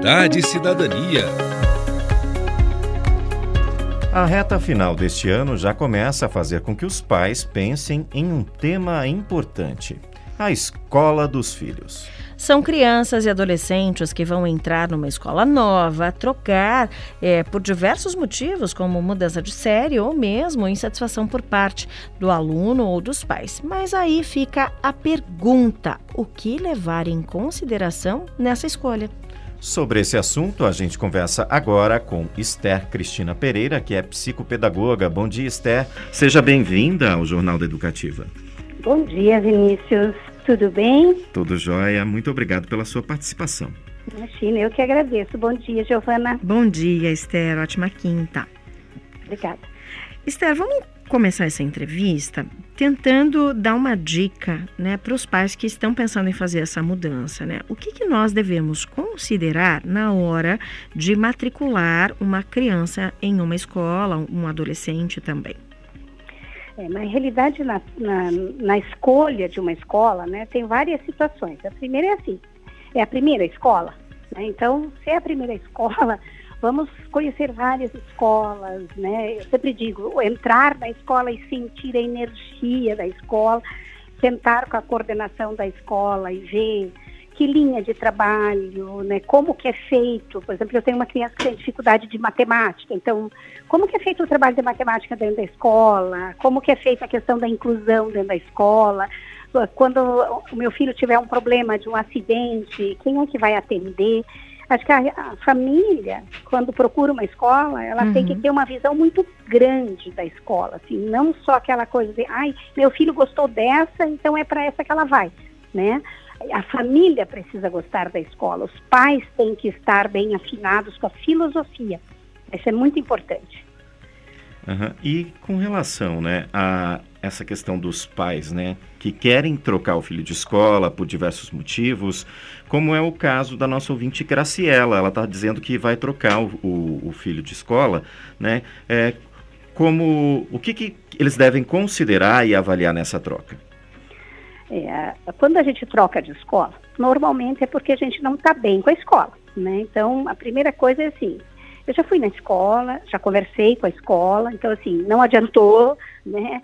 Cidade e Cidadania. A reta final deste ano já começa a fazer com que os pais pensem em um tema importante: a escola dos filhos. São crianças e adolescentes que vão entrar numa escola nova, trocar é, por diversos motivos, como mudança de série ou mesmo insatisfação por parte do aluno ou dos pais. Mas aí fica a pergunta: o que levar em consideração nessa escolha? Sobre esse assunto, a gente conversa agora com Esther Cristina Pereira, que é psicopedagoga. Bom dia, Esther. Seja bem-vinda ao Jornal da Educativa. Bom dia, Vinícius. Tudo bem? Tudo jóia. Muito obrigado pela sua participação. Imagina, eu que agradeço. Bom dia, Giovana. Bom dia, Esther. Ótima quinta. Obrigada. Esther, vamos começar essa entrevista tentando dar uma dica né, para os pais que estão pensando em fazer essa mudança. Né? O que, que nós devemos considerar na hora de matricular uma criança em uma escola, um adolescente também? É, na realidade, na, na, na, escolha de uma escola, né, tem várias situações. A primeira é assim, é a primeira escola. Né? Então, se é a primeira escola, vamos conhecer várias escolas, né? Eu sempre digo, entrar na escola e sentir a energia da escola, sentar com a coordenação da escola e ver que linha de trabalho, né, como que é feito. Por exemplo, eu tenho uma criança que tem dificuldade de matemática, então, como que é feito o trabalho de matemática dentro da escola? Como que é feita a questão da inclusão dentro da escola? Quando o meu filho tiver um problema de um acidente, quem é que vai atender? Acho que a, a família, quando procura uma escola, ela uhum. tem que uhum. ter uma visão muito grande da escola, assim, não só aquela coisa de, ai, meu filho gostou dessa, então é para essa que ela vai, né? A família precisa gostar da escola, os pais têm que estar bem afinados com a filosofia. Isso é muito importante. Uhum. E com relação né, a essa questão dos pais, né, que querem trocar o filho de escola por diversos motivos, como é o caso da nossa ouvinte Graciela, ela está dizendo que vai trocar o, o, o, filho de escola, né, é, como, o que, que eles devem considerar e avaliar nessa troca? É, quando a gente troca de escola, normalmente é porque a gente não está bem com a escola, né? Então, a primeira coisa é assim, eu já fui na escola, já conversei com a escola, então assim, não adiantou, né?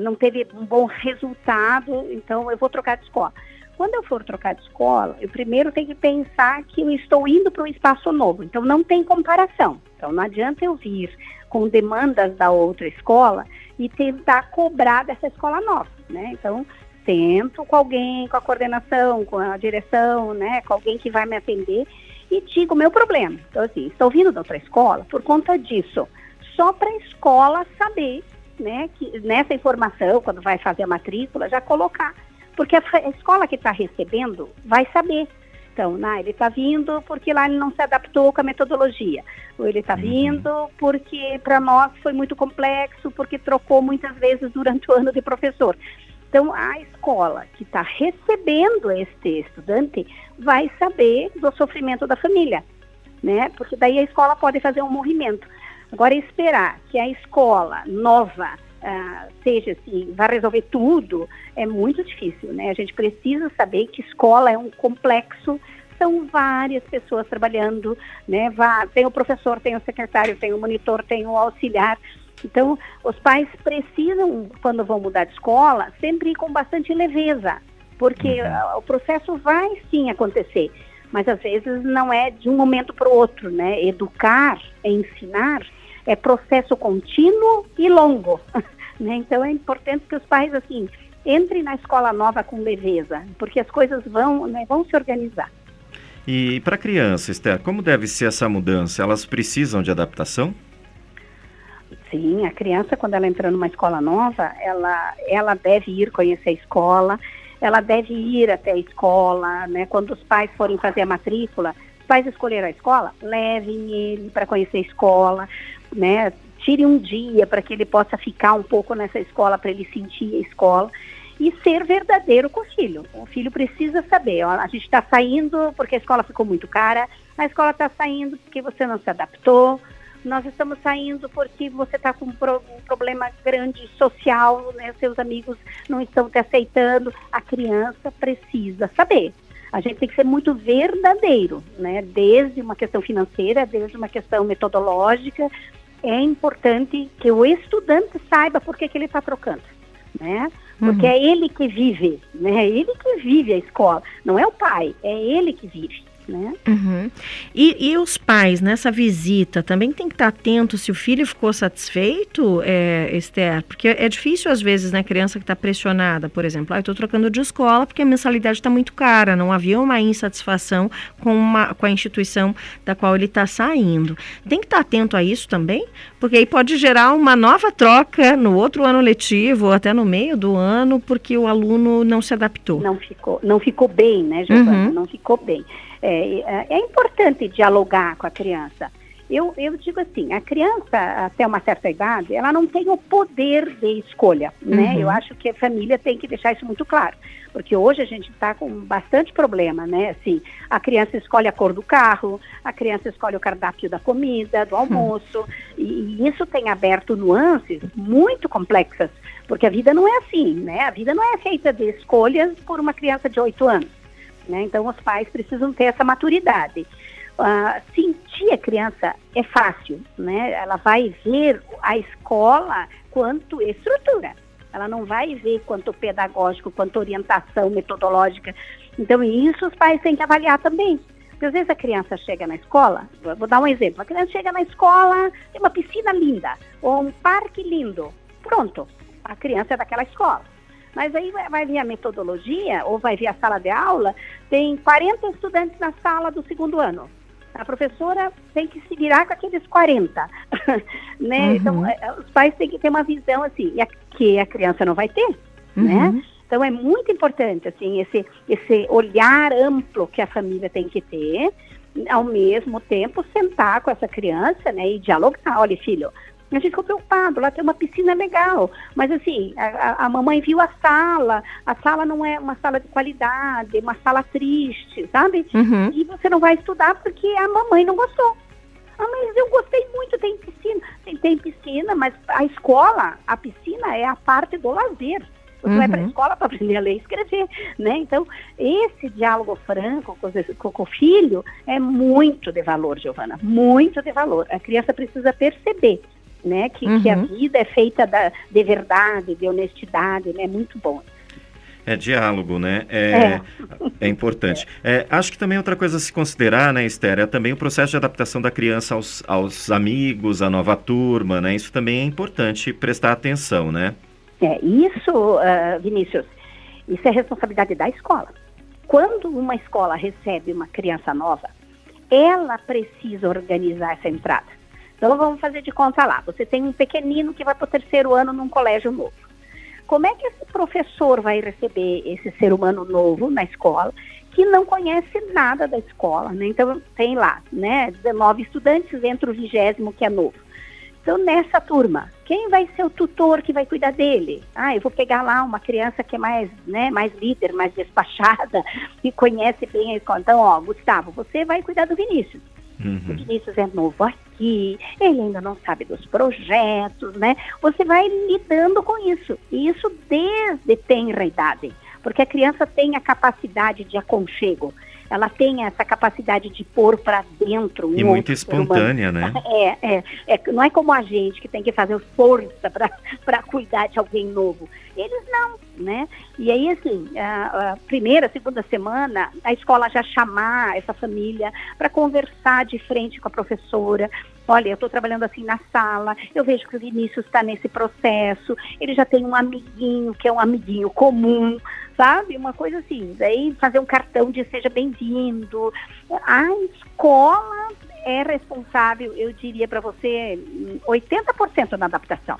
Não teve um bom resultado, então eu vou trocar de escola. Quando eu for trocar de escola, eu primeiro tenho que pensar que eu estou indo para um espaço novo, então não tem comparação. Então não adianta eu vir com demandas da outra escola e tentar cobrar dessa escola nova, né? Então sento com alguém, com a coordenação, com a direção, né, com alguém que vai me atender e digo o meu problema. Então, assim, estou vindo da outra escola por conta disso. Só para a escola saber, né, que nessa informação, quando vai fazer a matrícula, já colocar. Porque a, a escola que está recebendo vai saber. Então, né, ele está vindo porque lá ele não se adaptou com a metodologia. Ou ele está uhum. vindo porque para nós foi muito complexo, porque trocou muitas vezes durante o ano de professor. Então, a escola que está recebendo este estudante vai saber do sofrimento da família, né? Porque daí a escola pode fazer um movimento. Agora, esperar que a escola nova uh, seja assim, vai resolver tudo, é muito difícil, né? A gente precisa saber que escola é um complexo são várias pessoas trabalhando, né? Tem o professor, tem o secretário, tem o monitor, tem o auxiliar. Então, os pais precisam, quando vão mudar de escola, sempre ir com bastante leveza, porque uhum. o processo vai sim acontecer, mas às vezes não é de um momento para o outro, né? Educar, ensinar, é processo contínuo e longo, né? Então, é importante que os pais, assim, entrem na escola nova com leveza, porque as coisas vão, né, vão se organizar. E para a criança, Esther, como deve ser essa mudança? Elas precisam de adaptação? Sim, a criança, quando ela entra numa escola nova, ela, ela deve ir conhecer a escola, ela deve ir até a escola, né? Quando os pais forem fazer a matrícula, pais escolheram a escola, levem ele para conhecer a escola, né? Tire um dia para que ele possa ficar um pouco nessa escola, para ele sentir a escola e ser verdadeiro com o filho. O filho precisa saber, ó, a gente está saindo porque a escola ficou muito cara, a escola está saindo porque você não se adaptou, nós estamos saindo porque você está com um, pro, um, problema grande social, né? seus amigos não estão te aceitando. A criança precisa saber. A gente tem que ser muito verdadeiro, né? Desde uma questão financeira, desde uma questão metodológica, é importante que o estudante saiba por que, que ele está trocando, né? Porque uhum. é ele que vive, né? É ele que vive a escola, não é o pai, é ele que vive né? Uhum. E, e, os pais nessa visita também tem que estar atento se o filho ficou satisfeito, é, Esther, porque é difícil às vezes, né, criança que está pressionada, por exemplo, ah, eu estou trocando de escola porque a mensalidade está muito cara, não havia uma insatisfação com, uma, com a instituição da qual ele está saindo. Tem que estar atento a isso também, porque aí pode gerar uma nova troca no outro ano letivo ou até no meio do ano, porque o aluno não se adaptou. Não ficou, não ficou bem, né, Giovana? Uhum. Não ficou bem. É, é, é importante dialogar com a criança. Eu, eu, digo assim, a criança, até uma certa idade, ela não tem o poder de escolha, né? Uhum. Eu acho que a família tem que deixar isso muito claro, porque hoje a gente está com bastante problema, né? Assim, a criança escolhe a cor do carro, a criança escolhe o cardápio da comida, do almoço, uhum. e, e isso tem aberto nuances muito complexas, porque a vida não é assim, né? A vida não é feita de escolhas por uma criança de 8 anos. Né? Então, os pais precisam ter essa maturidade. Uh, sentir a criança é fácil, né? Ela vai ver a escola quanto estrutura. Ela não vai ver quanto pedagógico, quanto orientação metodológica. Então, isso os pais têm que avaliar também. Porque às vezes a criança chega na escola, vou dar um exemplo, a criança chega na escola, tem uma piscina linda, ou um parque lindo. Pronto, a criança é daquela escola. Mas aí vai vir a metodologia, ou vai vir a sala de aula, tem 40 estudantes na sala do segundo ano. A professora tem que se virar com aqueles 40. né? Uhum. Então, é, é, os pais têm que ter uma visão assim, que a criança não vai ter. Uhum. Né? Então, é muito importante assim, esse, esse olhar amplo que a família tem que ter, ao mesmo tempo sentar com essa criança né, e dialogar. Olha, filho, a gente ficou preocupado, lá tem uma piscina legal, mas assim, a, a, mamãe viu a sala, a sala não é uma sala de qualidade, é uma sala triste, sabe? Uhum. E você não vai estudar porque a mamãe não gostou. Ah, mas eu gostei muito, tem piscina. Tem, tem piscina, mas a escola, a piscina é a parte do lazer. Você uhum. vai para a escola para aprender a ler e escrever, né? Então, esse diálogo franco com, com o filho é muito de valor, Giovana, muito de valor. A criança precisa perceber né? Que, uhum. que a uhum. vida é feita da, de verdade, de honestidade, né? Muito bom. É diálogo, né? É, é. é importante. É, acho que também outra coisa a se considerar, né, Esther, é também o processo de adaptação da criança aos, aos amigos, à nova turma, né? Isso também é importante prestar atenção, né? É, isso, uh, Vinícius, isso é responsabilidade da escola. Quando uma escola recebe uma criança nova, ela precisa organizar essa entrada. Então vamos fazer de conta lá. Você tem um pequenino que vai para o terceiro ano num colégio novo. Como é que esse professor vai receber esse ser humano novo na escola que não conhece nada da escola? Né? Então tem lá, né, 19 estudantes entre o vigésimo que é novo. Então, nessa turma, quem vai ser o tutor que vai cuidar dele? Ah, eu vou pegar lá uma criança que é mais, né, mais líder, mais despachada, que conhece bem a escola. Então, ó, Gustavo, você vai cuidar do Vinícius. Uhum. O Vinícius é novo aqui, ele ainda não sabe dos projetos, né? Você vai lidando com isso. E isso desde tenra idade, porque a criança tem a capacidade de aconchego ela tem essa capacidade de pôr para dentro. Um e muito espontânea, né? É, é, é, não é como a gente que tem que fazer força para cuidar de alguém novo. Eles não, né? E aí, assim, a, primeira, segunda semana, a escola já chamar essa família para conversar de frente com a professora. Olha, eu estou trabalhando assim na sala, eu vejo que o Vinícius está nesse processo, ele já tem um amiguinho que é um amiguinho comum, sabe? Uma coisa assim. Daí fazer um cartão de seja bem-vindo. A escola é responsável, eu diria para você, 80% na adaptação.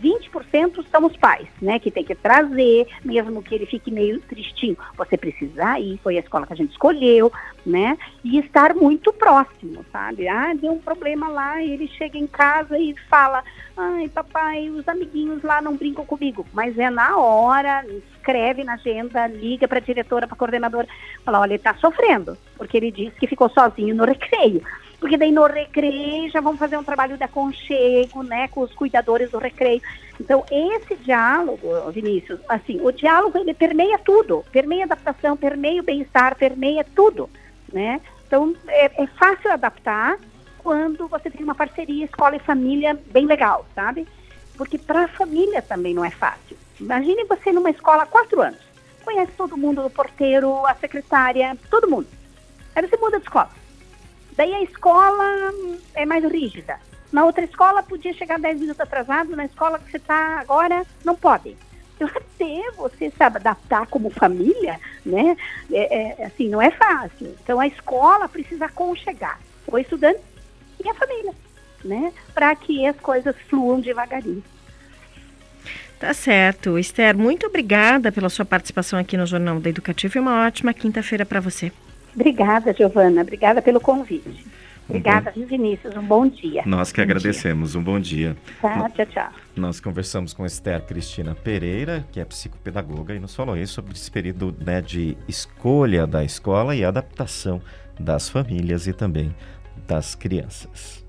20% são os pais, né, que tem que trazer, mesmo que ele fique meio tristinho. Você precisa ir, foi a escola que a gente escolheu, né, e estar muito próximo, sabe? Ah, deu um problema lá, ele chega em casa e fala, ai, papai, os amiguinhos lá não brincam comigo. Mas é na hora, escreve na agenda, liga para a diretora, para a coordenadora, fala, olha, ele está sofrendo, porque ele disse que ficou sozinho no recreio. Porque daí no recreio já vão fazer um trabalho de aconchego, né, com os cuidadores do recreio. Então, esse diálogo, Vinícius, assim, o diálogo ele permeia tudo, permeia adaptação, permeia o bem-estar, permeia tudo, né? Então, é, é fácil adaptar quando você tem uma parceria escola e família bem legal, sabe? Porque para a família também não é fácil. Imagine você numa escola há quatro anos, conhece todo mundo, o porteiro, a secretária, todo mundo. Aí você muda de escola. Daí a escola é mais rígida. Na outra escola podia chegar 10 minutos atrasado, na escola que você está agora não pode. Então até você se adaptar como família, né? É, é, assim, não é fácil. Então a escola precisa aconchegar o estudante e a família, né? Para que as coisas fluam devagarinho. Tá certo. Esther, muito obrigada pela sua participação aqui no Jornal da Educativo e uma ótima quinta-feira para você. Obrigada, Giovana. Obrigada pelo convite. Obrigada, um bom... Vinícius. Um bom dia. Nós que bom agradecemos. Dia. Um bom dia. Tá, tchau, tchau. Nós conversamos com Esther Cristina Pereira, que é psicopedagoga, e nos falou aí sobre esse período né, de escolha da escola e adaptação das famílias e também das crianças.